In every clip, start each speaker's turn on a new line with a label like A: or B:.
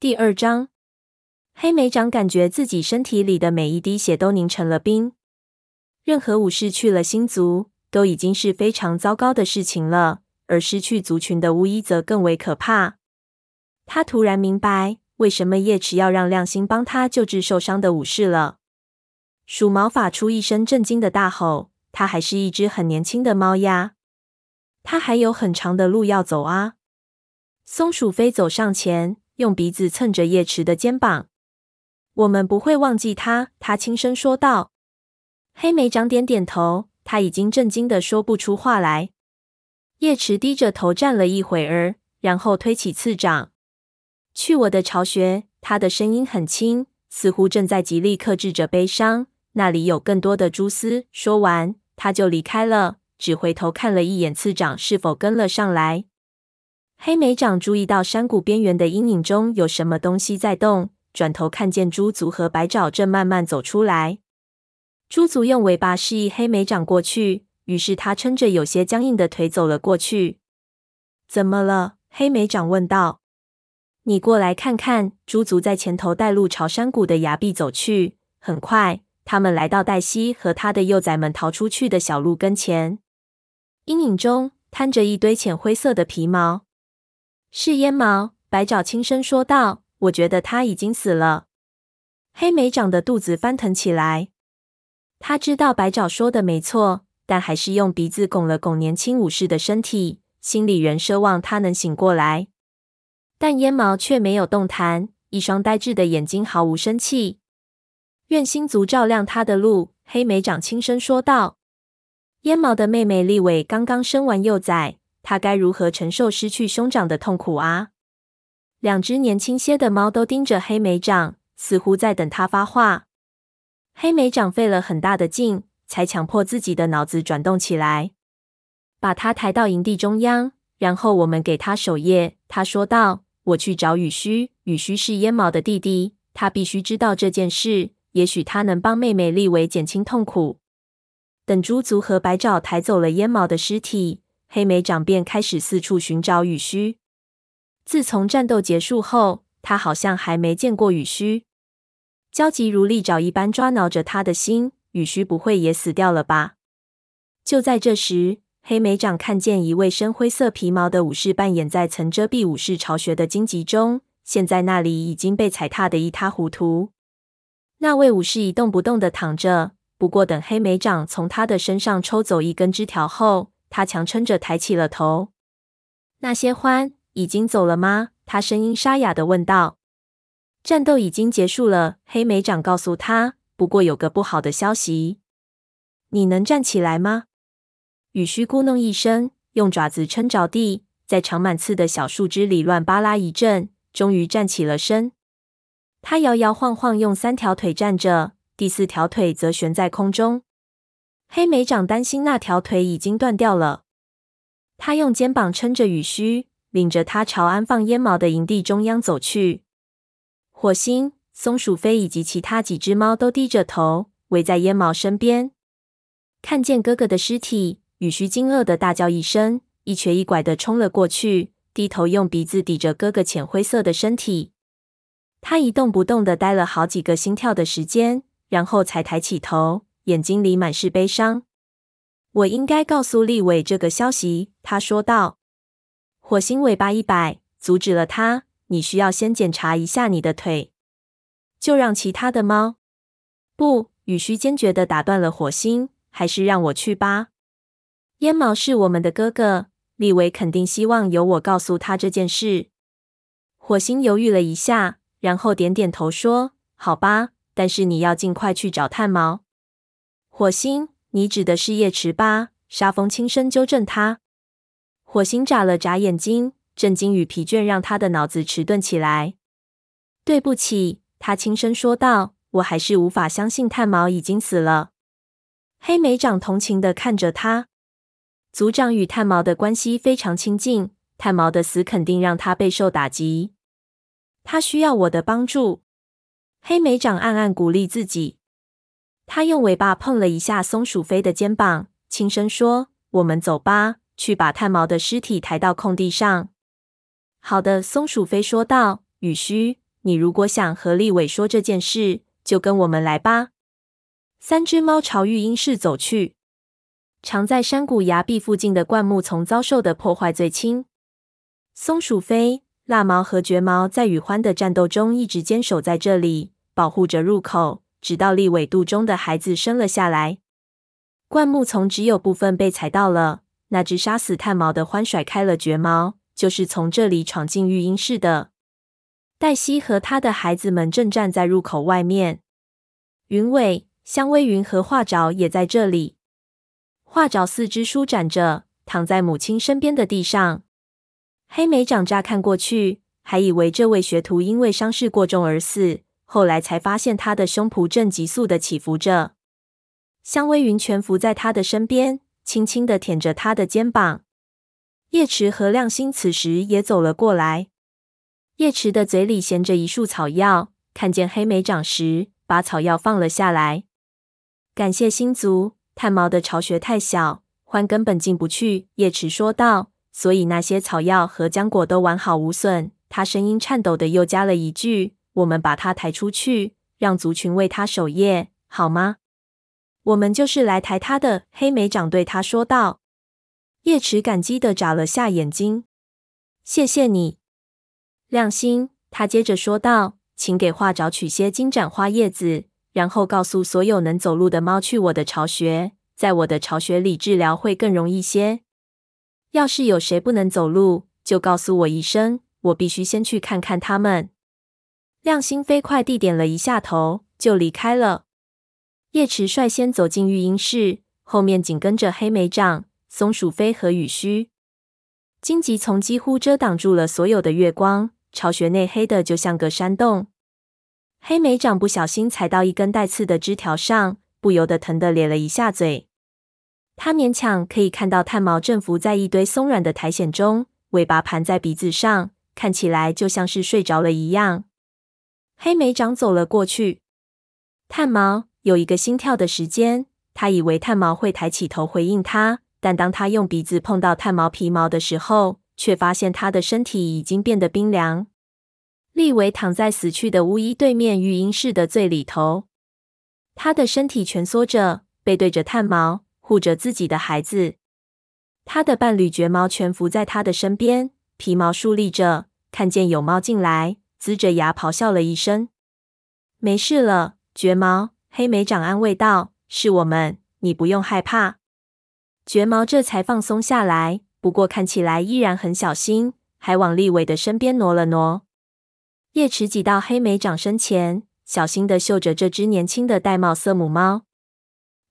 A: 第二章，黑莓长感觉自己身体里的每一滴血都凝成了冰。任何武士去了星族，都已经是非常糟糕的事情了，而失去族群的巫医则更为可怕。他突然明白，为什么叶池要让亮星帮他救治受伤的武士了。鼠毛发出一声震惊的大吼：“他还是一只很年轻的猫呀，他还有很长的路要走啊！”松鼠飞走上前。用鼻子蹭着叶池的肩膀，我们不会忘记他。他轻声说道。黑莓长点点头，他已经震惊的说不出话来。叶池低着头站了一会儿，然后推起次长，去我的巢穴。他的声音很轻，似乎正在极力克制着悲伤。那里有更多的蛛丝。说完，他就离开了，只回头看了一眼次长是否跟了上来。黑莓长注意到山谷边缘的阴影中有什么东西在动，转头看见猪族和白爪正慢慢走出来。猪族用尾巴示意黑莓长过去，于是他撑着有些僵硬的腿走了过去。怎么了？黑莓长问道。你过来看看。猪族在前头带路，朝山谷的崖壁走去。很快，他们来到黛西和他的幼崽们逃出去的小路跟前。阴影中摊着一堆浅灰色的皮毛。是烟毛，白爪轻声说道：“我觉得他已经死了。”黑莓长的肚子翻腾起来。他知道白爪说的没错，但还是用鼻子拱了拱年轻武士的身体，心里仍奢望他能醒过来。但烟毛却没有动弹，一双呆滞的眼睛毫无生气。愿星族照亮他的路，黑莓长轻声说道。烟毛的妹妹丽伟刚刚生完幼崽。他该如何承受失去兄长的痛苦啊？两只年轻些的猫都盯着黑莓长，似乎在等他发话。黑莓长费了很大的劲，才强迫自己的脑子转动起来，把他抬到营地中央，然后我们给他守夜。他说道：“我去找雨须，雨须是烟毛的弟弟，他必须知道这件事，也许他能帮妹妹丽维减轻痛苦。”等猪族和白爪抬走了烟毛的尸体。黑莓长便开始四处寻找羽须。自从战斗结束后，他好像还没见过羽须。焦急如利爪一般抓挠着他的心，羽须不会也死掉了吧？就在这时，黑莓长看见一位深灰色皮毛的武士扮演在曾遮蔽武士巢穴的荆棘中，现在那里已经被踩踏的一塌糊涂。那位武士一动不动的躺着，不过等黑莓长从他的身上抽走一根枝条后，他强撑着抬起了头。那些獾已经走了吗？他声音沙哑地问道。战斗已经结束了，黑莓长告诉他。不过有个不好的消息。你能站起来吗？雨须咕哝一声，用爪子撑着地，在长满刺的小树枝里乱扒拉一阵，终于站起了身。他摇摇晃晃，用三条腿站着，第四条腿则悬在空中。黑莓长担心那条腿已经断掉了，他用肩膀撑着雨须，领着他朝安放烟毛的营地中央走去。火星、松鼠飞以及其他几只猫都低着头围在烟毛身边，看见哥哥的尸体，雨须惊愕地大叫一声，一瘸一拐地冲了过去，低头用鼻子抵着哥哥浅灰色的身体。他一动不动地待了好几个心跳的时间，然后才抬起头。眼睛里满是悲伤。我应该告诉立伟这个消息，他说道。火星尾巴一摆，阻止了他。你需要先检查一下你的腿，就让其他的猫。不，羽须坚决的打断了火星。还是让我去吧。烟毛是我们的哥哥，立伟肯定希望由我告诉他这件事。火星犹豫了一下，然后点点头说：“好吧，但是你要尽快去找炭毛。”火星，你指的是叶池吧？沙风轻声纠正他。火星眨了眨眼睛，震惊与疲倦让他的脑子迟钝起来。对不起，他轻声说道，我还是无法相信炭毛已经死了。黑莓长同情的看着他。族长与炭毛的关系非常亲近，炭毛的死肯定让他备受打击。他需要我的帮助。黑莓长暗暗鼓励自己。他用尾巴碰了一下松鼠飞的肩膀，轻声说：“我们走吧，去把炭毛的尸体抬到空地上。”好的，松鼠飞说道。雨须，你如果想和立伟说这件事，就跟我们来吧。”三只猫朝育婴室走去。藏在山谷崖壁附近的灌木丛遭受的破坏最轻。松鼠飞、蜡毛和绝毛在与獾的战斗中一直坚守在这里，保护着入口，直到立伟肚中的孩子生了下来。灌木丛只有部分被踩到了。那只杀死炭毛的獾甩开了绝毛，就是从这里闯进育婴室的。黛西和他的孩子们正站在入口外面。云尾、香薇云和画爪也在这里。画爪四肢舒展着，躺在母亲身边的地上。黑莓长乍看过去，还以为这位学徒因为伤势过重而死，后来才发现他的胸脯正急速的起伏着。香薇云蜷伏在他的身边，轻轻的舔着他的肩膀。叶池和亮星此时也走了过来。叶池的嘴里衔着一束草药，看见黑莓长时，把草药放了下来。感谢星族。炭毛的巢穴太小，獾根本进不去。叶池说道：“所以那些草药和浆果都完好无损。”他声音颤抖的又加了一句：“我们把他抬出去，让族群为他守夜，好吗？”“我们就是来抬他的。”黑莓长对他说道。叶池感激的眨了下眼睛：“谢谢你，亮星。”他接着说道：“请给画爪取些金盏花叶子。”然后告诉所有能走路的猫去我的巢穴，在我的巢穴里治疗会更容易些。要是有谁不能走路，就告诉我一声，我必须先去看看他们。亮星飞快地点了一下头，就离开了。叶池率先走进育婴室，后面紧跟着黑莓长、松鼠飞和羽须。荆棘丛几乎遮挡住了所有的月光，巢穴内黑的就像个山洞。黑莓长不小心踩到一根带刺的枝条上，不由得疼得咧了一下嘴。他勉强可以看到炭毛正伏在一堆松软的苔藓中，尾巴盘在鼻子上，看起来就像是睡着了一样。黑莓长走了过去，炭毛有一个心跳的时间，他以为炭毛会抬起头回应他，但当他用鼻子碰到炭毛皮毛的时候，却发现他的身体已经变得冰凉。利维躺在死去的巫医对面育婴室的最里头，他的身体蜷缩着，背对着炭毛，护着自己的孩子。他的伴侣绝毛蜷伏在他的身边，皮毛竖立着。看见有猫进来，龇着牙咆哮了一声：“没事了，绝毛。”黑莓长安慰道：“是我们，你不用害怕。”绝毛这才放松下来，不过看起来依然很小心，还往立伟的身边挪了挪。叶池挤到黑莓长身前，小心地嗅着这只年轻的玳瑁色母猫。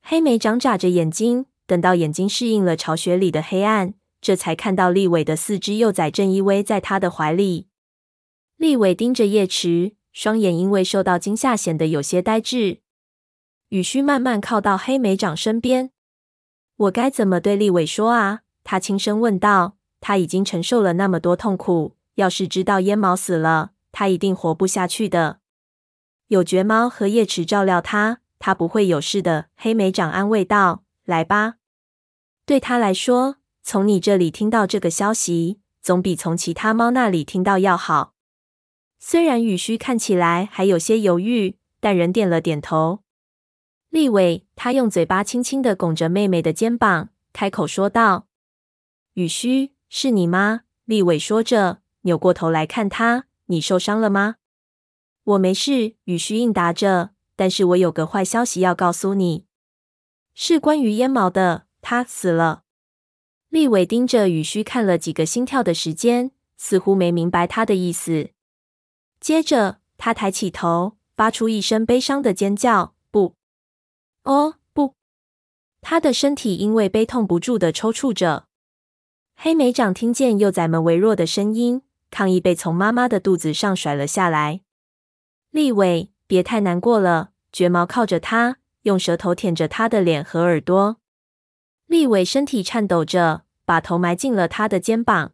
A: 黑莓长眨着眼睛，等到眼睛适应了巢穴里的黑暗，这才看到立伟的四只幼崽正依偎在他的怀里。立伟盯着叶池，双眼因为受到惊吓显得有些呆滞。雨须慢慢靠到黑莓长身边：“我该怎么对立伟说啊？”他轻声问道。他已经承受了那么多痛苦，要是知道烟毛死了，他一定活不下去的。有绝猫和叶池照料他，他不会有事的。黑莓长安慰道：“来吧，对他来说，从你这里听到这个消息，总比从其他猫那里听到要好。”虽然雨须看起来还有些犹豫，但仍点了点头。立伟，他用嘴巴轻轻的拱着妹妹的肩膀，开口说道：“雨须，是你吗？”立伟说着，扭过头来看他。你受伤了吗？我没事，雨须应答着。但是我有个坏消息要告诉你，是关于烟毛的。他死了。立伟盯着雨须看了几个心跳的时间，似乎没明白他的意思。接着，他抬起头，发出一声悲伤的尖叫：“不！哦，不！”他的身体因为悲痛不住的抽搐着。黑莓长听见幼崽们微弱的声音。抗议被从妈妈的肚子上甩了下来。立伟，别太难过了。绝毛靠着他，用舌头舔着他的脸和耳朵。立伟身体颤抖着，把头埋进了他的肩膀。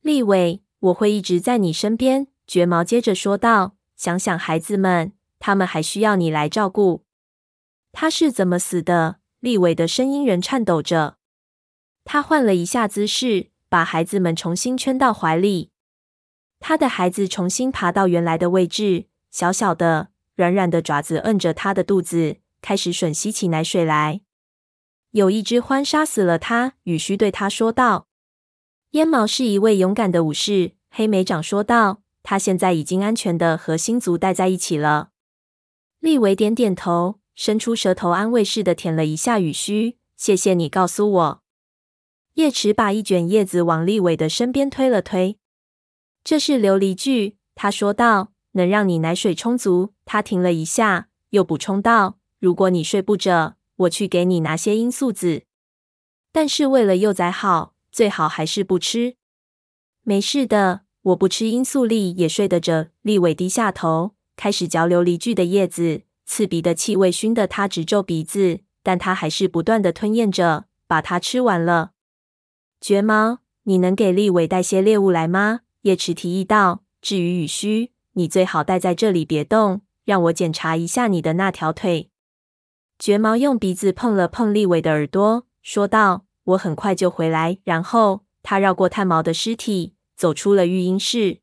A: 立伟，我会一直在你身边。绝毛接着说道：“想想孩子们，他们还需要你来照顾。”他是怎么死的？立伟的声音仍颤抖着。他换了一下姿势，把孩子们重新圈到怀里。他的孩子重新爬到原来的位置，小小的、软软的爪子摁着他的肚子，开始吮吸起奶水来。有一只獾杀死了他，羽须对他说道。烟毛是一位勇敢的武士，黑莓长说道。他现在已经安全的和星族待在一起了。利维点点头，伸出舌头安慰似的舔了一下羽须。谢谢你告诉我。叶池把一卷叶子往利维的身边推了推。这是琉璃苣，他说道，能让你奶水充足。他停了一下，又补充道：“如果你睡不着，我去给你拿些罂粟籽。但是为了幼崽好，最好还是不吃。”没事的，我不吃罂粟粒也睡得着。利伟低下头，开始嚼琉璃苣的叶子，刺鼻的气味熏得他直皱鼻子，但他还是不断地吞咽着，把它吃完了。绝毛，你能给立伟带些猎物来吗？叶池提议道：“至于羽须，你最好待在这里别动，让我检查一下你的那条腿。”绝毛用鼻子碰了碰立伟的耳朵，说道：“我很快就回来。”然后他绕过炭毛的尸体，走出了育婴室。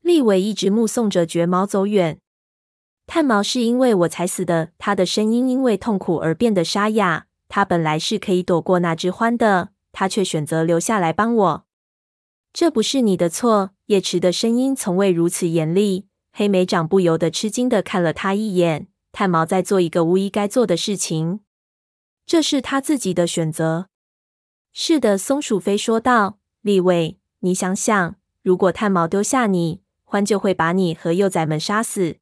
A: 立伟一直目送着绝毛走远。炭毛是因为我才死的。他的声音因为痛苦而变得沙哑。他本来是可以躲过那只獾的，他却选择留下来帮我。这不是你的错，叶池的声音从未如此严厉。黑莓长不由得吃惊的看了他一眼。炭毛在做一个巫医该做的事情，这是他自己的选择。是的，松鼠飞说道。立伟，你想想，如果炭毛丢下你，獾就会把你和幼崽们杀死。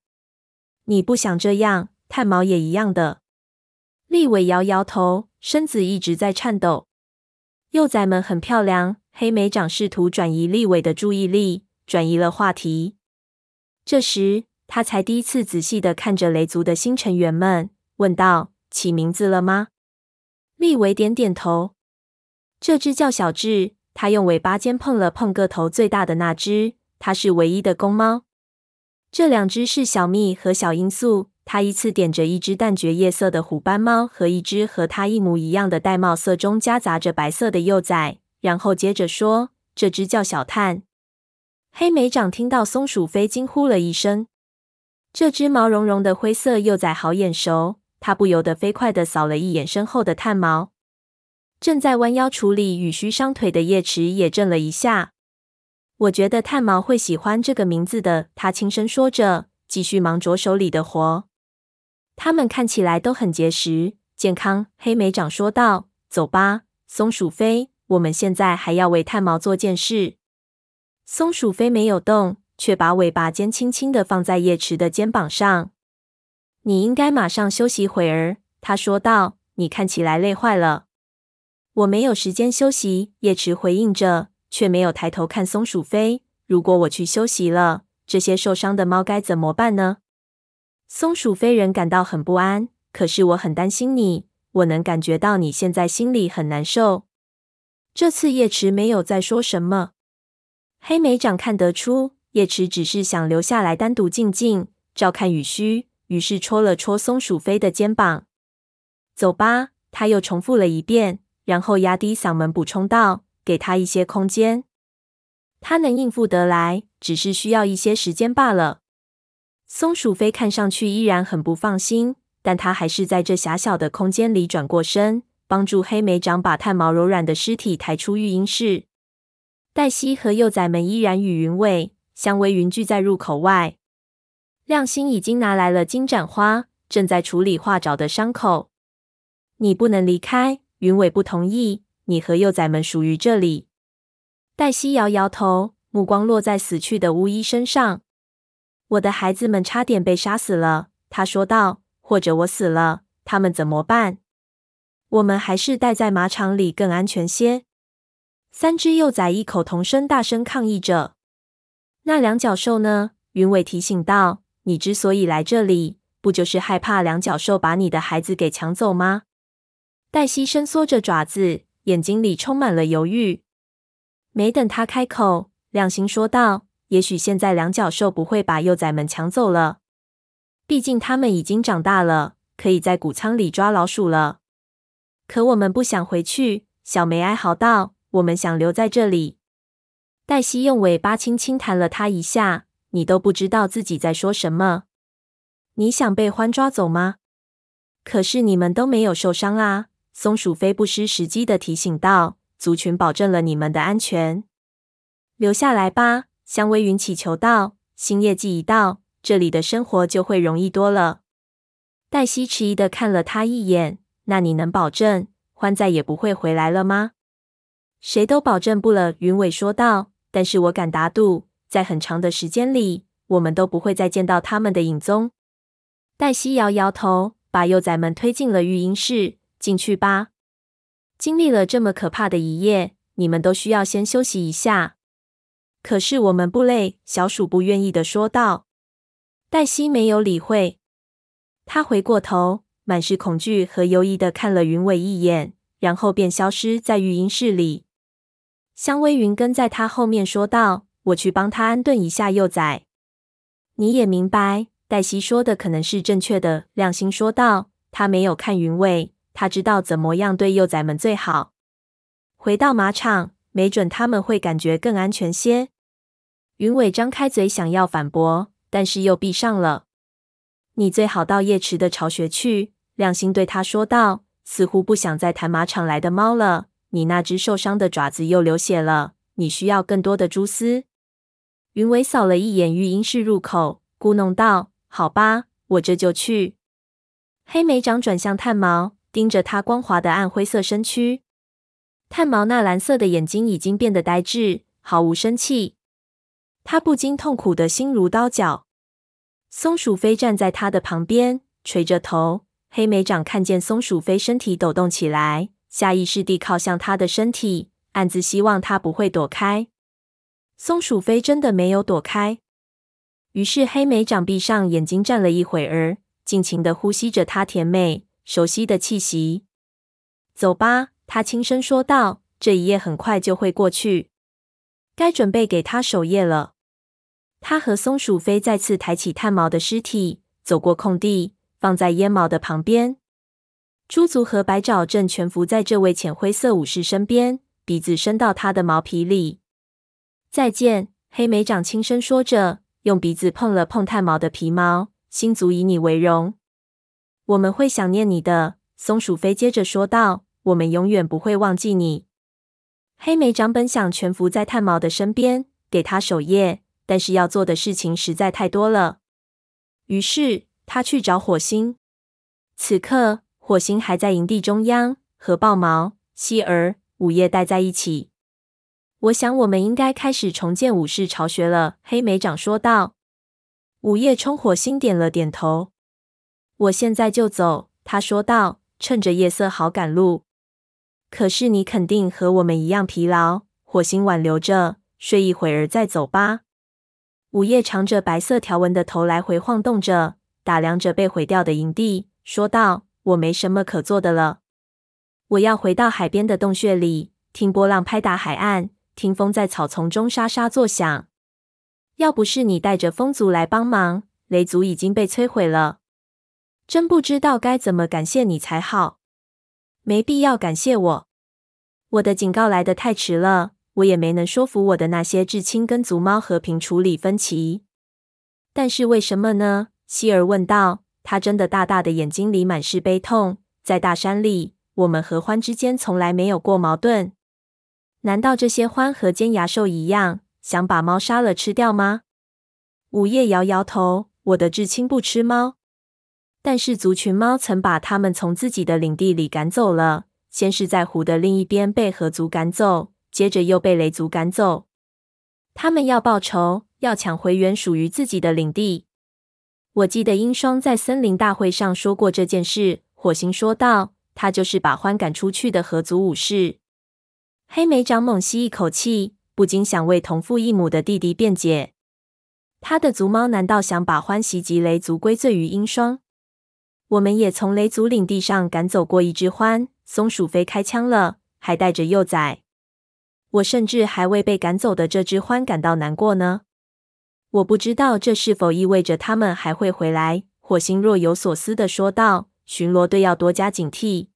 A: 你不想这样，炭毛也一样的。利维摇摇头，身子一直在颤抖。幼崽们很漂亮。黑莓长试图转移利伟的注意力，转移了话题。这时，他才第一次仔细地看着雷族的新成员们，问道：“起名字了吗？”利伟点点头。这只叫小智，他用尾巴尖碰了碰个头最大的那只，它是唯一的公猫。这两只是小蜜和小罂粟。他依次点着一只淡绝夜色的虎斑猫和一只和它一模一样的玳瑁色中夹杂着白色的幼崽。然后接着说：“这只叫小炭。”黑莓长听到松鼠飞惊呼了一声。这只毛茸茸的灰色幼崽好眼熟，他不由得飞快地扫了一眼身后的炭毛。正在弯腰处理羽须伤腿的叶池也震了一下。我觉得炭毛会喜欢这个名字的，他轻声说着，继续忙着手里的活。他们看起来都很结实、健康。黑莓长说道：“走吧，松鼠飞。”我们现在还要为炭毛做件事。松鼠飞没有动，却把尾巴尖轻轻地放在叶池的肩膀上。你应该马上休息会儿，他说道。你看起来累坏了。我没有时间休息，叶池回应着，却没有抬头看松鼠飞。如果我去休息了，这些受伤的猫该怎么办呢？松鼠飞人感到很不安。可是我很担心你，我能感觉到你现在心里很难受。这次叶池没有再说什么。黑莓长看得出叶池只是想留下来单独静静照看雨须，于是戳了戳松鼠飞的肩膀。走吧，他又重复了一遍，然后压低嗓门补充道：“给他一些空间，他能应付得来，只是需要一些时间罢了。”松鼠飞看上去依然很不放心，但他还是在这狭小的空间里转过身。帮助黑莓长把炭毛柔软的尸体抬出育婴室。黛西和幼崽们依然与云尾、香薇云聚在入口外。亮星已经拿来了金盏花，正在处理画爪的伤口。你不能离开，云尾不同意。你和幼崽们属于这里。黛西摇摇头，目光落在死去的巫医身上。我的孩子们差点被杀死了，他说道。或者我死了，他们怎么办？我们还是待在马场里更安全些。三只幼崽异口同声，大声抗议着。那两脚兽呢？云尾提醒道：“你之所以来这里，不就是害怕两脚兽把你的孩子给抢走吗？”黛西伸缩着爪子，眼睛里充满了犹豫。没等他开口，亮星说道：“也许现在两脚兽不会把幼崽们抢走了，毕竟他们已经长大了，可以在谷仓里抓老鼠了。”可我们不想回去，小梅哀嚎道：“我们想留在这里。”黛西用尾巴轻轻弹了他一下。你都不知道自己在说什么？你想被獾抓走吗？可是你们都没有受伤啊！松鼠飞不失时机的提醒道：“族群保证了你们的安全，留下来吧。”香微云祈求道：“新业季一到，这里的生活就会容易多了。”黛西迟疑的看了他一眼：“那你能保证獾再也不会回来了吗？”“谁都保证不了。”云尾说道。“但是我敢打赌。”在很长的时间里，我们都不会再见到他们的影踪。黛西摇摇头，把幼崽们推进了育婴室。进去吧。经历了这么可怕的一夜，你们都需要先休息一下。可是我们不累。小鼠不愿意的说道。黛西没有理会。他回过头，满是恐惧和犹疑的看了云尾一眼，然后便消失在育婴室里。香微云跟在他后面说道。我去帮他安顿一下幼崽。你也明白，黛西说的可能是正确的。亮星说道。他没有看云尾，他知道怎么样对幼崽们最好。回到马场，没准他们会感觉更安全些。云尾张开嘴想要反驳，但是又闭上了。你最好到夜池的巢穴去。亮星对他说道，似乎不想再谈马场来的猫了。你那只受伤的爪子又流血了，你需要更多的蛛丝。云尾扫了一眼育婴室入口，咕哝道：“好吧，我这就去。”黑莓长转向炭毛，盯着他光滑的暗灰色身躯。炭毛那蓝色的眼睛已经变得呆滞，毫无生气。他不禁痛苦的心如刀绞。松鼠飞站在他的旁边，垂着头。黑莓长看见松鼠飞身体抖动起来，下意识地靠向他的身体，暗自希望他不会躲开。松鼠飞真的没有躲开，于是黑莓长闭上眼睛站了一会儿，尽情的呼吸着它甜美熟悉的气息。走吧，他轻声说道，这一夜很快就会过去，该准备给他守夜了。他和松鼠飞再次抬起炭毛的尸体，走过空地，放在烟毛的旁边。猪足和白爪正蜷伏在这位浅灰色武士身边，鼻子伸到他的毛皮里。再见，黑莓长轻声说着，用鼻子碰了碰炭毛的皮毛。星族以你为荣，我们会想念你的。松鼠飞接着说道：“我们永远不会忘记你。”黑莓长本想蜷伏在炭毛的身边，给他守夜，但是要做的事情实在太多了。于是他去找火星。此刻，火星还在营地中央，和豹毛、希儿、午夜待在一起。我想，我们应该开始重建武士巢穴了。”黑莓长说道。午夜冲火星点了点头。“我现在就走。”他说道，“趁着夜色好赶路。”“可是你肯定和我们一样疲劳。”火星挽留着，“睡一会儿再走吧。”午夜长着白色条纹的头来回晃动着，打量着被毁掉的营地，说道：“我没什么可做的了。我要回到海边的洞穴里，听波浪拍打海岸。”听风在草丛中沙沙作响。要不是你带着风族来帮忙，雷族已经被摧毁了。真不知道该怎么感谢你才好。没必要感谢我。我的警告来得太迟了，我也没能说服我的那些至亲跟族猫和平处理分歧。但是为什么呢？希儿问道。他睁得大大的眼睛里满是悲痛。在大山里，我们和獾之间从来没有过矛盾。难道这些獾和尖牙兽一样，想把猫杀了吃掉吗？午夜摇摇头。我的至亲不吃猫，但是族群猫曾把它们从自己的领地里赶走了。先是在湖的另一边被河族赶走，接着又被雷族赶走。他们要报仇，要抢回原属于自己的领地。我记得鹰双在森林大会上说过这件事。火星说道：“他就是把獾赶出去的河族武士。”黑莓长猛吸一口气，不禁想为同父异母的弟弟辩解。他的族猫难道想把獾袭击雷族归罪于鹰双？我们也从雷族领地上赶走过一只獾。松鼠飞开枪了，还带着幼崽。我甚至还为被赶走的这只獾感到难过呢。我不知道这是否意味着他们还会回来。火星若有所思地说道：“巡逻队要多加警惕。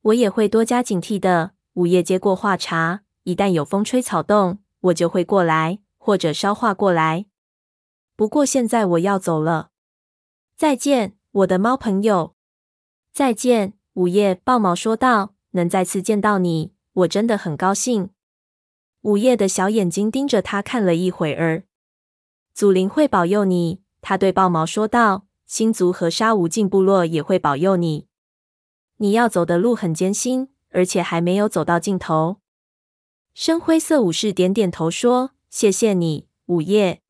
A: 我也会多加警惕的。”午夜接过话茬，一旦有风吹草动，我就会过来，或者捎话过来。不过现在我要走了，再见，我的猫朋友。再见，午夜。豹毛说道：“能再次见到你，我真的很高兴。”午夜的小眼睛盯着他看了一会儿。祖灵会保佑你，他对豹毛说道。星族和沙无尽部落也会保佑你。你要走的路很艰辛，而且还没有走到尽头。深灰色武士点点头说：“谢谢你，午夜。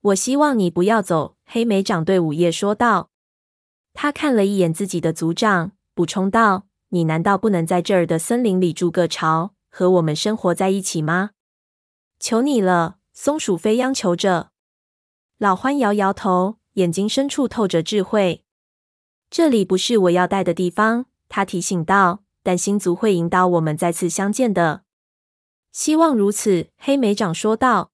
A: 我希望你不要走。”黑莓长对午夜说道。他看了一眼自己的族长，补充道：“你难道不能在这儿的森林里筑个巢，和我们生活在一起吗？”求你了，松鼠飞央求着。老獾摇摇头。眼睛深处透着智慧。这里不是我要待的地方，他提醒道。但星族会引导我们再次相见的。希望如此，黑莓长说道。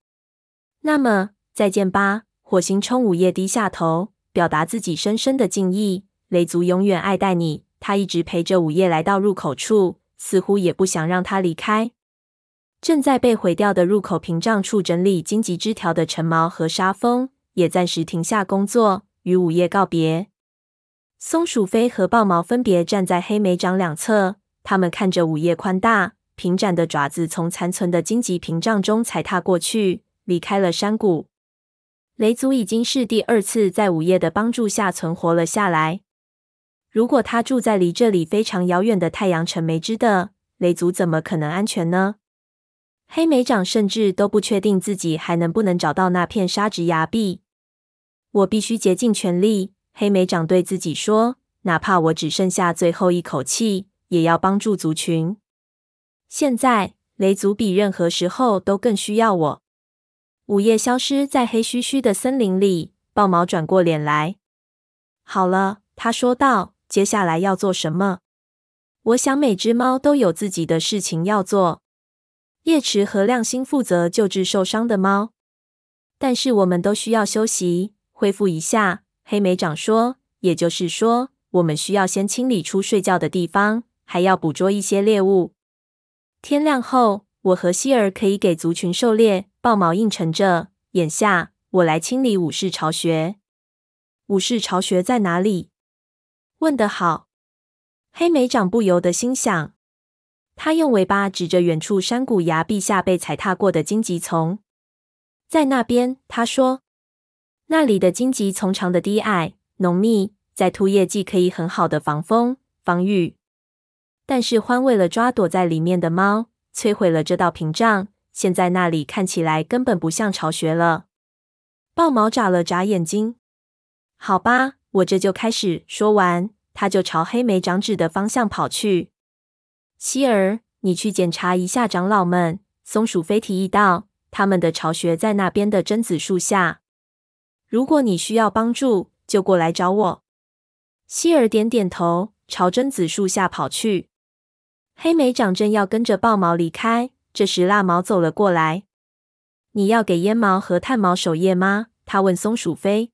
A: 那么再见吧。火星冲午夜低下头，表达自己深深的敬意。雷族永远爱戴你。他一直陪着午夜来到入口处，似乎也不想让他离开。正在被毁掉的入口屏障处整理荆棘枝条的陈毛和沙蜂。也暂时停下工作，与午夜告别。松鼠飞和豹毛分别站在黑莓掌两侧，他们看着午夜宽大平展的爪子从残存的荆棘屏障中踩踏过去，离开了山谷。雷族已经是第二次在午夜的帮助下存活了下来。如果他住在离这里非常遥远的太阳城没支的，雷族怎么可能安全呢？黑莓长甚至都不确定自己还能不能找到那片沙质崖壁。我必须竭尽全力，黑莓长对自己说：“哪怕我只剩下最后一口气，也要帮助族群。”现在，雷族比任何时候都更需要我。午夜消失在黑黢黢的森林里，豹毛转过脸来：“好了。”他说道，“接下来要做什么？我想每只猫都有自己的事情要做。叶池和亮星负责救治受伤的猫，但是我们都需要休息。”恢复一下，黑莓长说。也就是说，我们需要先清理出睡觉的地方，还要捕捉一些猎物。天亮后，我和希儿可以给族群狩猎。豹毛应承着。眼下，我来清理武士巢穴。武士巢穴在哪里？问得好。黑莓长不由得心想。他用尾巴指着远处山谷崖壁下被踩踏过的荆棘丛，在那边，他说。那里的荆棘丛长得低矮、浓密，在秃叶季可以很好的防风防雨。但是獾为了抓躲在里面的猫，摧毁了这道屏障。现在那里看起来根本不像巢穴了。豹毛眨了眨眼睛。好吧，我这就开始。说完，他就朝黑莓长指的方向跑去。希儿，你去检查一下长老们。松鼠飞提议道：“他们的巢穴在那边的榛子树下。”如果你需要帮助，就过来找我。希尔点点头，朝榛子树下跑去。黑莓长正要跟着豹毛离开，这时蜡毛走了过来。你要给烟毛和炭毛守夜吗？他问松鼠飞。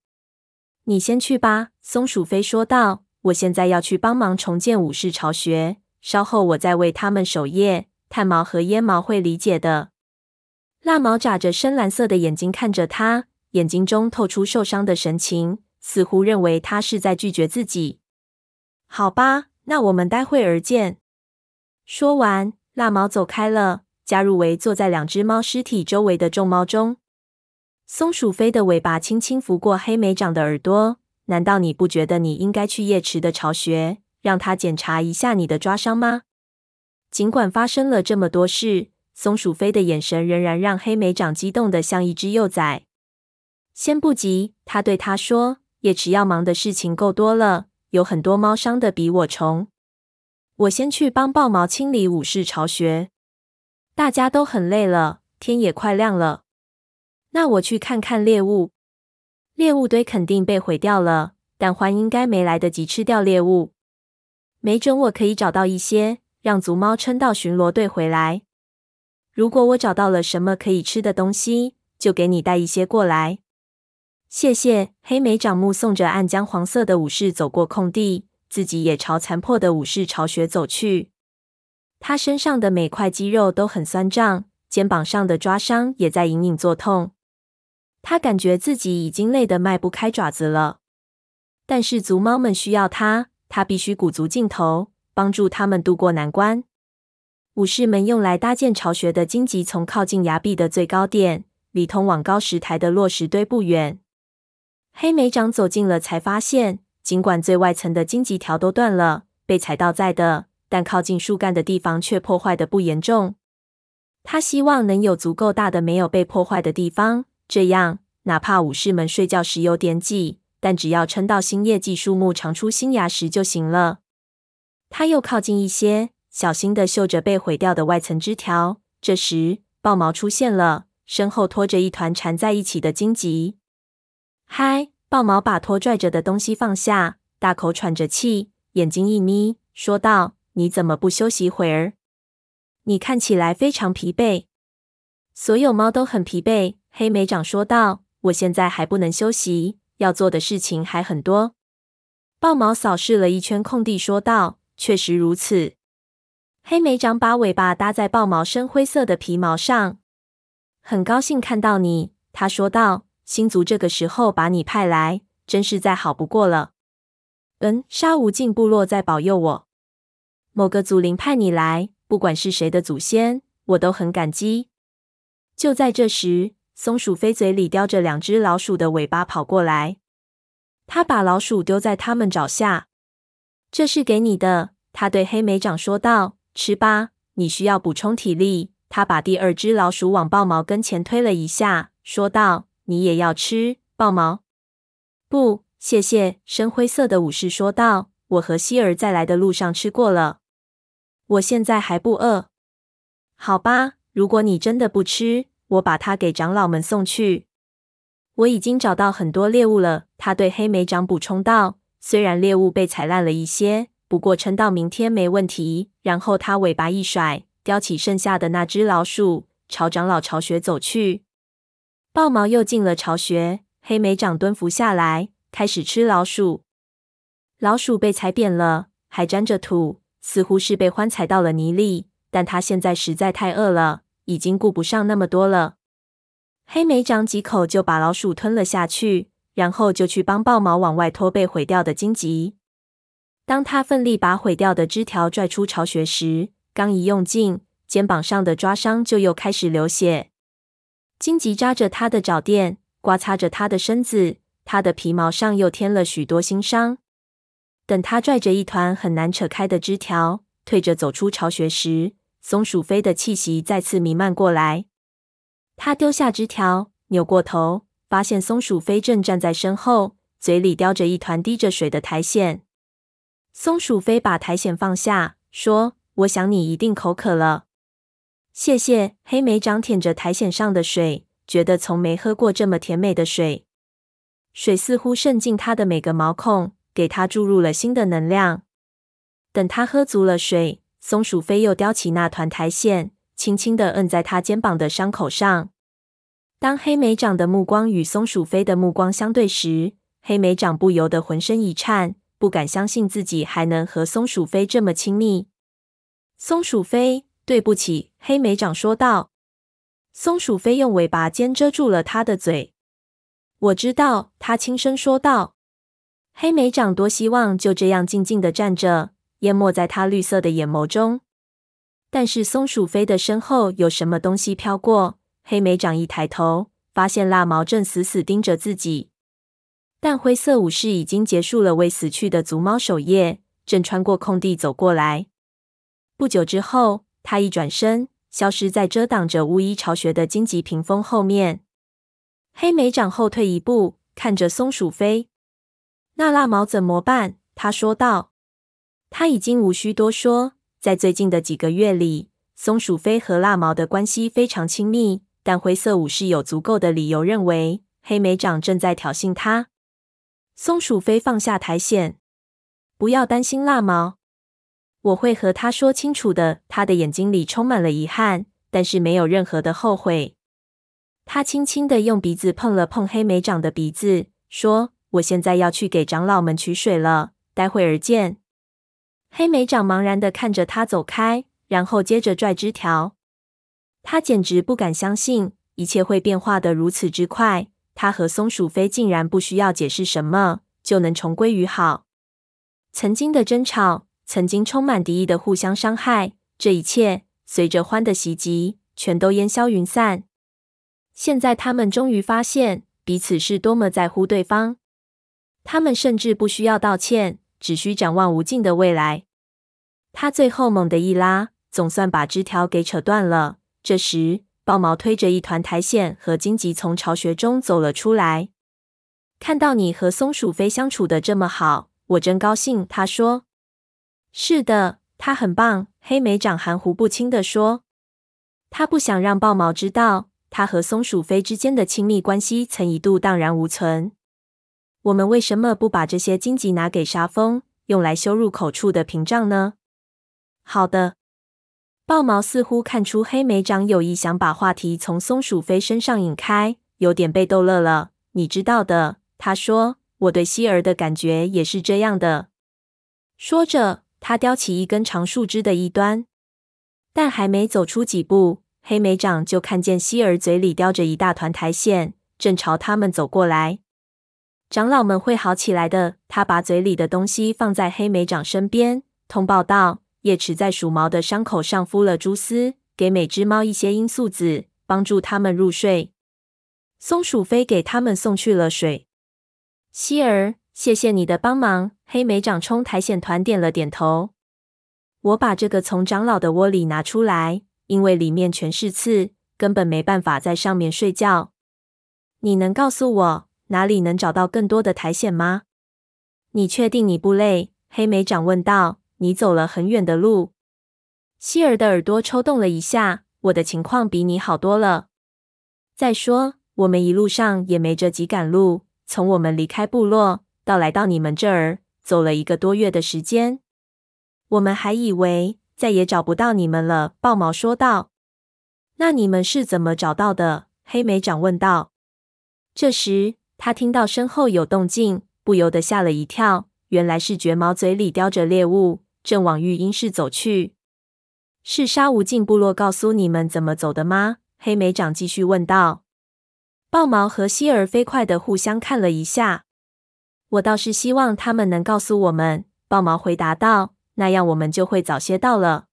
A: 你先去吧，松鼠飞说道。我现在要去帮忙重建武士巢穴，稍后我再为他们守夜。炭毛和烟毛会理解的。蜡毛眨着深蓝色的眼睛看着他。眼睛中透出受伤的神情，似乎认为他是在拒绝自己。好吧，那我们待会儿见。说完，蜡毛走开了，加入围坐在两只猫尸体周围的众猫中。松鼠飞的尾巴轻轻拂过黑莓长的耳朵。难道你不觉得你应该去叶池的巢穴，让他检查一下你的抓伤吗？尽管发生了这么多事，松鼠飞的眼神仍然让黑莓长激动得像一只幼崽。先不急，他对他说：“叶池要忙的事情够多了，有很多猫伤的比我重。我先去帮豹毛清理武士巢穴。大家都很累了，天也快亮了。那我去看看猎物。猎物堆肯定被毁掉了，但獾应该没来得及吃掉猎物。没准我可以找到一些，让族猫撑到巡逻队回来。如果我找到了什么可以吃的东西，就给你带一些过来。”谢谢。黑莓长目送着暗浆黄色的武士走过空地，自己也朝残破的武士巢穴走去。他身上的每块肌肉都很酸胀，肩膀上的抓伤也在隐隐作痛。他感觉自己已经累得迈不开爪子了，但是族猫们需要他，他必须鼓足劲头，帮助他们渡过难关。武士们用来搭建巢穴的荆棘丛靠近崖壁的最高点，离通往高石台的落石堆不远。黑莓长走近了，才发现，尽管最外层的荆棘条都断了，被踩到在的，但靠近树干的地方却破坏的不严重。他希望能有足够大的没有被破坏的地方，这样哪怕武士们睡觉时有点挤，但只要撑到新叶季树木长出新芽时就行了。他又靠近一些。小心的嗅着被毁掉的外层枝条。这时，豹毛出现了，身后拖着一团缠在一起的荆棘。嗨！豹毛把拖拽着的东西放下，大口喘着气，眼睛一眯，说道：“你怎么不休息会儿？你看起来非常疲惫。”所有猫都很疲惫，黑莓长说道：“我现在还不能休息，要做的事情还很多。”豹毛扫视了一圈空地，说道：“确实如此。”黑莓长把尾巴搭在豹毛深灰色的皮毛上，很高兴看到你，他说道：“星族这个时候把你派来，真是再好不过了。”嗯，沙无尽部落在保佑我。某个祖灵派你来，不管是谁的祖先，我都很感激。就在这时，松鼠飞嘴里叼着两只老鼠的尾巴跑过来，他把老鼠丢在他们爪下。这是给你的，他对黑莓长说道。吃吧，你需要补充体力。他把第二只老鼠往豹毛跟前推了一下，说道：“你也要吃，豹毛？”不，谢谢。深灰色的武士说道：“我和希儿在来的路上吃过了，我现在还不饿。”好吧，如果你真的不吃，我把它给长老们送去。我已经找到很多猎物了。他对黑莓长补充道：“虽然猎物被踩烂了一些。”不过撑到明天没问题。然后他尾巴一甩，叼起剩下的那只老鼠，朝长老巢穴走去。豹毛又进了巢穴，黑莓长蹲伏下来，开始吃老鼠。老鼠被踩扁了，还沾着土，似乎是被獾踩到了泥里。但他现在实在太饿了，已经顾不上那么多了。黑莓长几口就把老鼠吞了下去，然后就去帮豹毛往外拖被毁掉的荆棘。当他奋力把毁掉的枝条拽出巢穴时，刚一用劲，肩膀上的抓伤就又开始流血。荆棘扎着他的脚垫，刮擦着他的身子，他的皮毛上又添了许多新伤。等他拽着一团很难扯开的枝条，退着走出巢穴时，松鼠飞的气息再次弥漫过来。他丢下枝条，扭过头，发现松鼠飞正站在身后，嘴里叼着一团滴着水的苔藓。松鼠飞把苔藓放下，说：“我想你一定口渴了。”谢谢。黑莓长舔着苔藓上的水，觉得从没喝过这么甜美的水。水似乎渗进它的每个毛孔，给他注入了新的能量。等他喝足了水，松鼠飞又叼起那团苔藓，轻轻地摁在他肩膀的伤口上。当黑莓长的目光与松鼠飞的目光相对时，黑莓长不由得浑身一颤。不敢相信自己还能和松鼠飞这么亲密。松鼠飞，对不起，黑莓长说道。松鼠飞用尾巴尖遮住了他的嘴。我知道，他轻声说道。黑莓长多希望就这样静静地站着，淹没在他绿色的眼眸中。但是松鼠飞的身后有什么东西飘过，黑莓长一抬头，发现蜡毛正死死盯着自己。但灰色武士已经结束了为死去的族猫守夜，正穿过空地走过来。不久之后，他一转身，消失在遮挡着巫医巢穴的荆棘屏风后面。黑莓长后退一步，看着松鼠飞。那蜡毛怎么办？他说道。他已经无需多说，在最近的几个月里，松鼠飞和蜡毛的关系非常亲密。但灰色武士有足够的理由认为，黑莓长正在挑衅他。松鼠飞放下苔藓，不要担心蜡毛，我会和他说清楚的。他的眼睛里充满了遗憾，但是没有任何的后悔。他轻轻的用鼻子碰了碰黑莓长的鼻子，说：“我现在要去给长老们取水了，待会儿见。”黑莓长茫然的看着他走开，然后接着拽枝条。他简直不敢相信，一切会变化得如此之快。他和松鼠飞竟然不需要解释什么，就能重归于好。曾经的争吵，曾经充满敌意的互相伤害，这一切随着欢的袭击，全都烟消云散。现在他们终于发现彼此是多么在乎对方。他们甚至不需要道歉，只需展望无尽的未来。他最后猛地一拉，总算把枝条给扯断了。这时，豹毛推着一团苔藓和荆棘从巢穴中走了出来。看到你和松鼠飞相处的这么好，我真高兴。他说：“是的，他很棒。”黑莓长含糊不清地说：“他不想让豹毛知道。”他和松鼠飞之间的亲密关系曾一度荡然无存。我们为什么不把这些荆棘拿给沙蜂，用来修入口处的屏障呢？好的。豹毛似乎看出黑莓长有意想把话题从松鼠飞身上引开，有点被逗乐了。你知道的，他说，我对希儿的感觉也是这样的。说着，他叼起一根长树枝的一端，但还没走出几步。黑莓长就看见希儿嘴里叼着一大团苔藓，正朝他们走过来。长老们会好起来的。他把嘴里的东西放在黑莓长身边，通报道：“叶池在鼠毛的伤口上敷了蛛丝，给每只猫一些罂粟籽，帮助它们入睡。”松鼠飞给他们送去了水。希儿，谢谢你的帮忙。黑莓长冲苔藓团点了点头。我把这个从长老的窝里拿出来。因为里面全是刺，根本没办法在上面睡觉。你能告诉我哪里能找到更多的苔藓吗？你确定你不累？黑莓长问道。你走了很远的路。希尔的耳朵抽动了一下。我的情况比你好多了。再说，我们一路上也没着急赶路，从我们离开部落到来到你们这儿，走了一个多月的时间。我们还以为。再也找不到你们了，豹毛说道。那你们是怎么找到的？黑莓长问道。这时，他听到身后有动静，不由得吓了一跳。原来是绝毛嘴里叼着猎物，正往育婴室走去。是沙无尽部落告诉你们怎么走的吗？黑莓长继续问道。豹毛和希儿飞快地互相看了一下。我倒是希望他们能告诉我们。豹毛回答道。那样我们就会早些到了。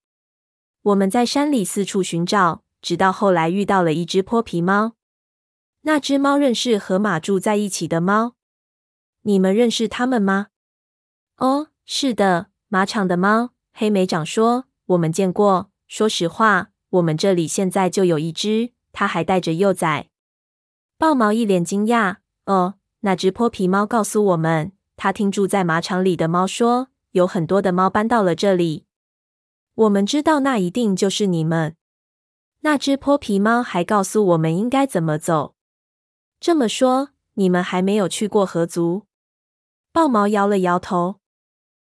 A: 我们在山里四处寻找，直到后来遇到了一只泼皮猫。那只猫认识和马住在一起的猫。你们认识它们吗？哦，是的，马场的猫。黑莓长说：“我们见过。说实话，我们这里现在就有一只，它还带着幼崽。”豹毛一脸惊讶：“哦，那只泼皮猫告诉我们，它听住在马场里的猫说。”有很多的猫搬到了这里，我们知道那一定就是你们。那只泼皮猫还告诉我们应该怎么走。这么说，你们还没有去过河族？豹毛摇了摇头。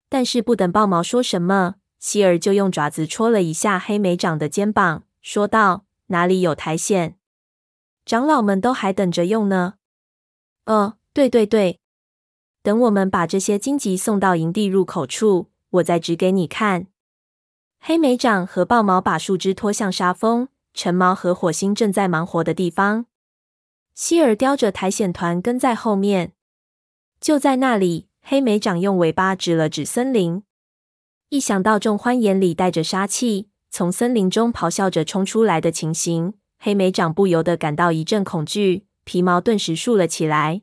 A: 但是不等豹毛说什么，希儿就用爪子戳了一下黑莓长的肩膀，说道：“哪里有苔藓？长老们都还等着用呢。”哦，对对对。等我们把这些荆棘送到营地入口处，我再指给你看。黑莓长和豹毛把树枝拖向沙峰，橙毛和火星正在忙活的地方。希儿叼着苔藓团跟在后面。就在那里，黑莓长用尾巴指了指森林。一想到众獾眼里带着杀气，从森林中咆哮着冲出来的情形，黑莓长不由得感到一阵恐惧，皮毛顿时竖了起来。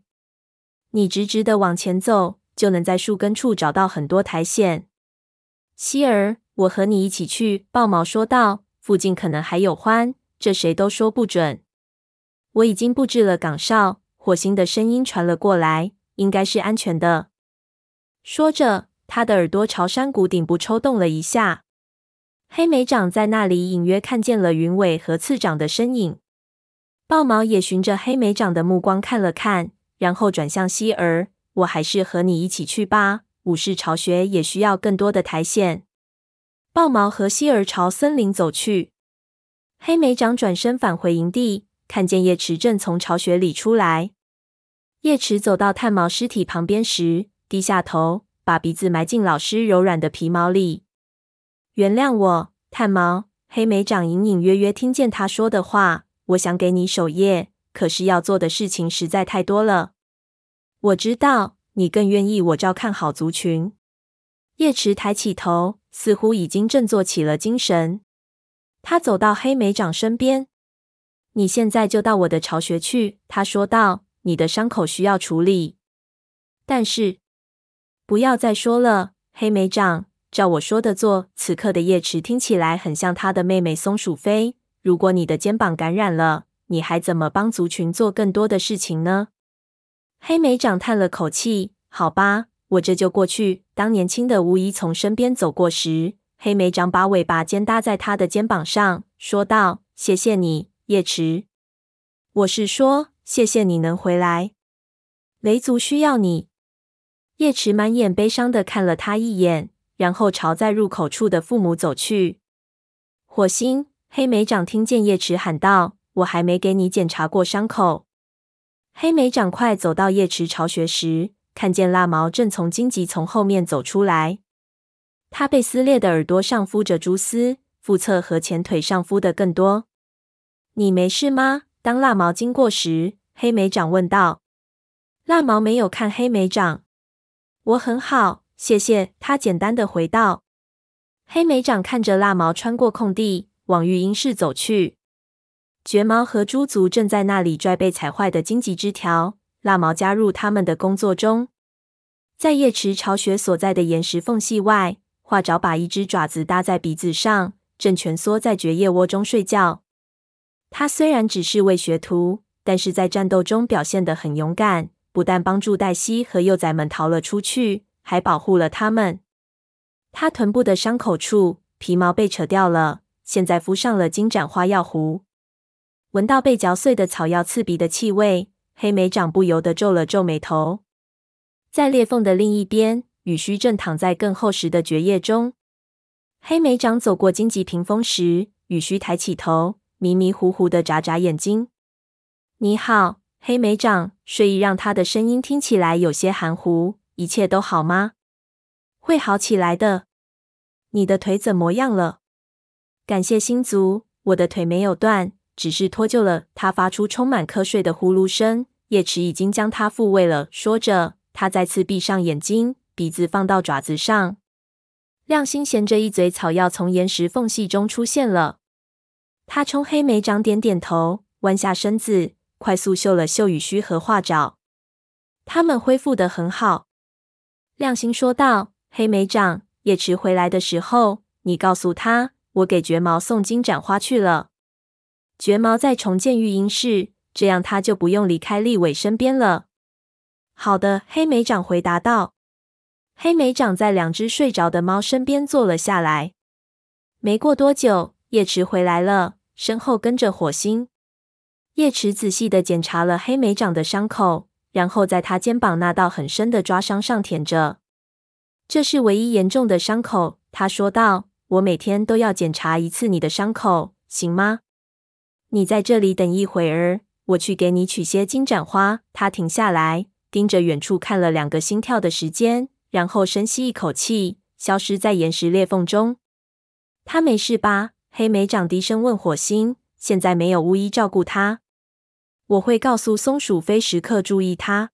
A: 你直直的往前走，就能在树根处找到很多苔藓。希儿，我和你一起去。豹毛说道：“附近可能还有獾，这谁都说不准。”我已经布置了岗哨。火星的声音传了过来，应该是安全的。说着，他的耳朵朝山谷顶部抽动了一下。黑莓长在那里隐约看见了云尾和次长的身影。豹毛也循着黑莓长的目光看了看。然后转向希儿，我还是和你一起去吧。武士巢穴也需要更多的苔藓。豹毛和希儿朝森林走去。黑莓长转身返回营地，看见叶池正从巢穴里出来。叶池走到炭毛尸体旁边时，低下头，把鼻子埋进老师柔软的皮毛里。原谅我，炭毛。黑莓长隐隐约约听见他说的话：“我想给你守夜，可是要做的事情实在太多了。我知道你更愿意我照看好族群。”叶池抬起头，似乎已经振作起了精神。他走到黑莓长身边：“你现在就到我的巢穴去。”他说道：“你的伤口需要处理，但是不要再说了，黑莓长。照我说的做。”此刻的叶池听起来很像他的妹妹松鼠飞。如果你的肩膀感染了，你还怎么帮族群做更多的事情呢？黑莓长叹了口气：“好吧。”我这就过去。当年轻的巫医从身边走过时，黑莓长把尾巴尖搭在他的肩膀上，说道：“谢谢你，叶池。我是说，谢谢你能回来。雷族需要你。”叶池满眼悲伤的看了他一眼，然后朝在入口处的父母走去。火星，黑莓长听见叶池喊道：“我还没给你检查过伤口。”黑莓长快走到叶池巢穴时，看见蜡毛正从荆棘丛后面走出来，他被撕裂的耳朵上敷着蛛丝，腹侧和前腿上敷的更多。你没事吗？当蜡毛经过时，黑莓长问道。蜡毛没有看黑莓长。我很好，谢谢。他简单的回道。黑莓长看着蜡毛穿过空地，往育婴室走去。绝毛和猪族正在那里拽被踩坏的荆棘枝条。蜡毛加入他们的工作中，在叶池巢穴所在的岩石缝隙外，画爪把一只爪子搭在鼻子上，正蜷缩在蕨叶窝中睡觉。他虽然只是位学徒，但是在战斗中表现得很勇敢，不但帮助黛西和幼崽们逃了出去，还保护了他们。他臀部的伤口处皮毛被扯掉了，现在敷上了金盏花药糊。闻到被嚼碎的草药刺鼻的气味。黑莓长不由得皱了皱眉头。在裂缝的另一边，雨须正躺在更厚实的蕨叶中。黑莓长走过荆棘屏风时，雨须抬起头，迷迷糊糊的眨眨眼睛。“你好，黑莓长。”睡意让他的声音听起来有些含糊。“一切都好吗？”“会好起来的。”“你的腿怎么样了？”“感谢星族，我的腿没有断。”只是脱臼了。他发出充满瞌睡的呼噜声。叶池已经将他复位了。说着，他再次闭上眼睛，鼻子放到爪子上。亮星衔着一嘴草药从岩石缝隙中出现了。他冲黑莓长点点头，弯下身子，快速嗅了嗅雨须和画爪。他们恢复的很好。亮星说道：“黑莓长，叶池回来的时候，你告诉他，我给绝毛送金盏花去了。”绝毛在重建育婴室，这样他就不用离开立伟身边了。好的，黑莓长回答道。黑莓长在两只睡着的猫身边坐了下来。没过多久，叶池回来了，身后跟着火星。叶池仔细地检查了黑莓长的伤口，然后在他肩膀那道很深的抓伤上舔着。这是唯一严重的伤口，他说道。我每天都要检查一次你的伤口，行吗？你在这里等一会儿，我去给你取些金盏花。他停下来，盯着远处看了两个心跳的时间，然后深吸一口气，消失在岩石裂缝中。他没事吧？黑莓长低声问火星。现在没有巫医照顾他，我会告诉松鼠飞时刻注意他。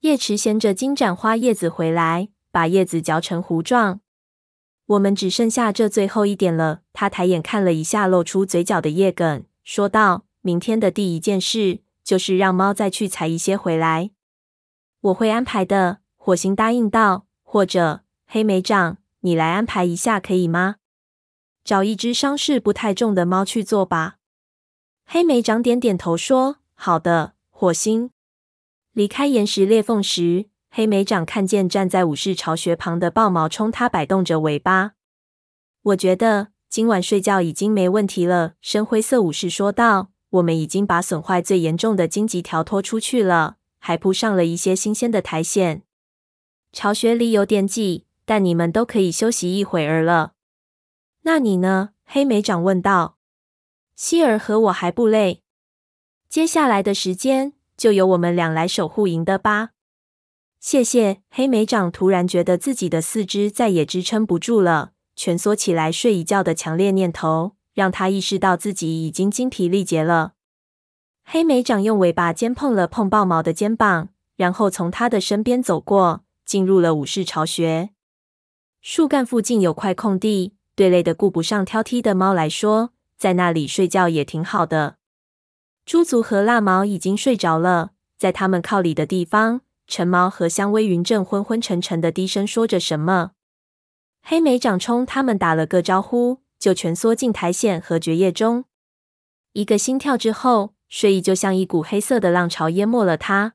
A: 叶池衔着金盏花叶子回来，把叶子嚼成糊状。我们只剩下这最后一点了。他抬眼看了一下露出嘴角的叶梗。说道：“明天的第一件事就是让猫再去采一些回来。我会安排的。”火星答应道。“或者黑莓长，你来安排一下可以吗？找一只伤势不太重的猫去做吧。”黑莓长点点头说：“好的。”火星离开岩石裂缝时，黑莓长看见站在武士巢穴旁的豹毛冲他摆动着尾巴。我觉得。今晚睡觉已经没问题了，深灰色武士说道。我们已经把损坏最严重的荆棘条拖出去了，还铺上了一些新鲜的苔藓。巢穴里有点挤，但你们都可以休息一会儿了。那你呢？黑莓长问道。希尔和我还不累。接下来的时间就由我们俩来守护营的吧。谢谢。黑莓长突然觉得自己的四肢再也支撑不住了。蜷缩起来睡一觉的强烈念头让他意识到自己已经精疲力竭了。黑莓长用尾巴尖碰了碰豹毛的肩膀，然后从他的身边走过，进入了武士巢穴。树干附近有块空地，对累得顾不上挑剔的猫来说，在那里睡觉也挺好的。猪族和蜡毛已经睡着了，在他们靠里的地方，橙毛和香薇云正昏昏沉沉的低声说着什么。黑莓长冲他们打了个招呼，就蜷缩进苔藓和蕨叶中。一个心跳之后，睡意就像一股黑色的浪潮淹没了他。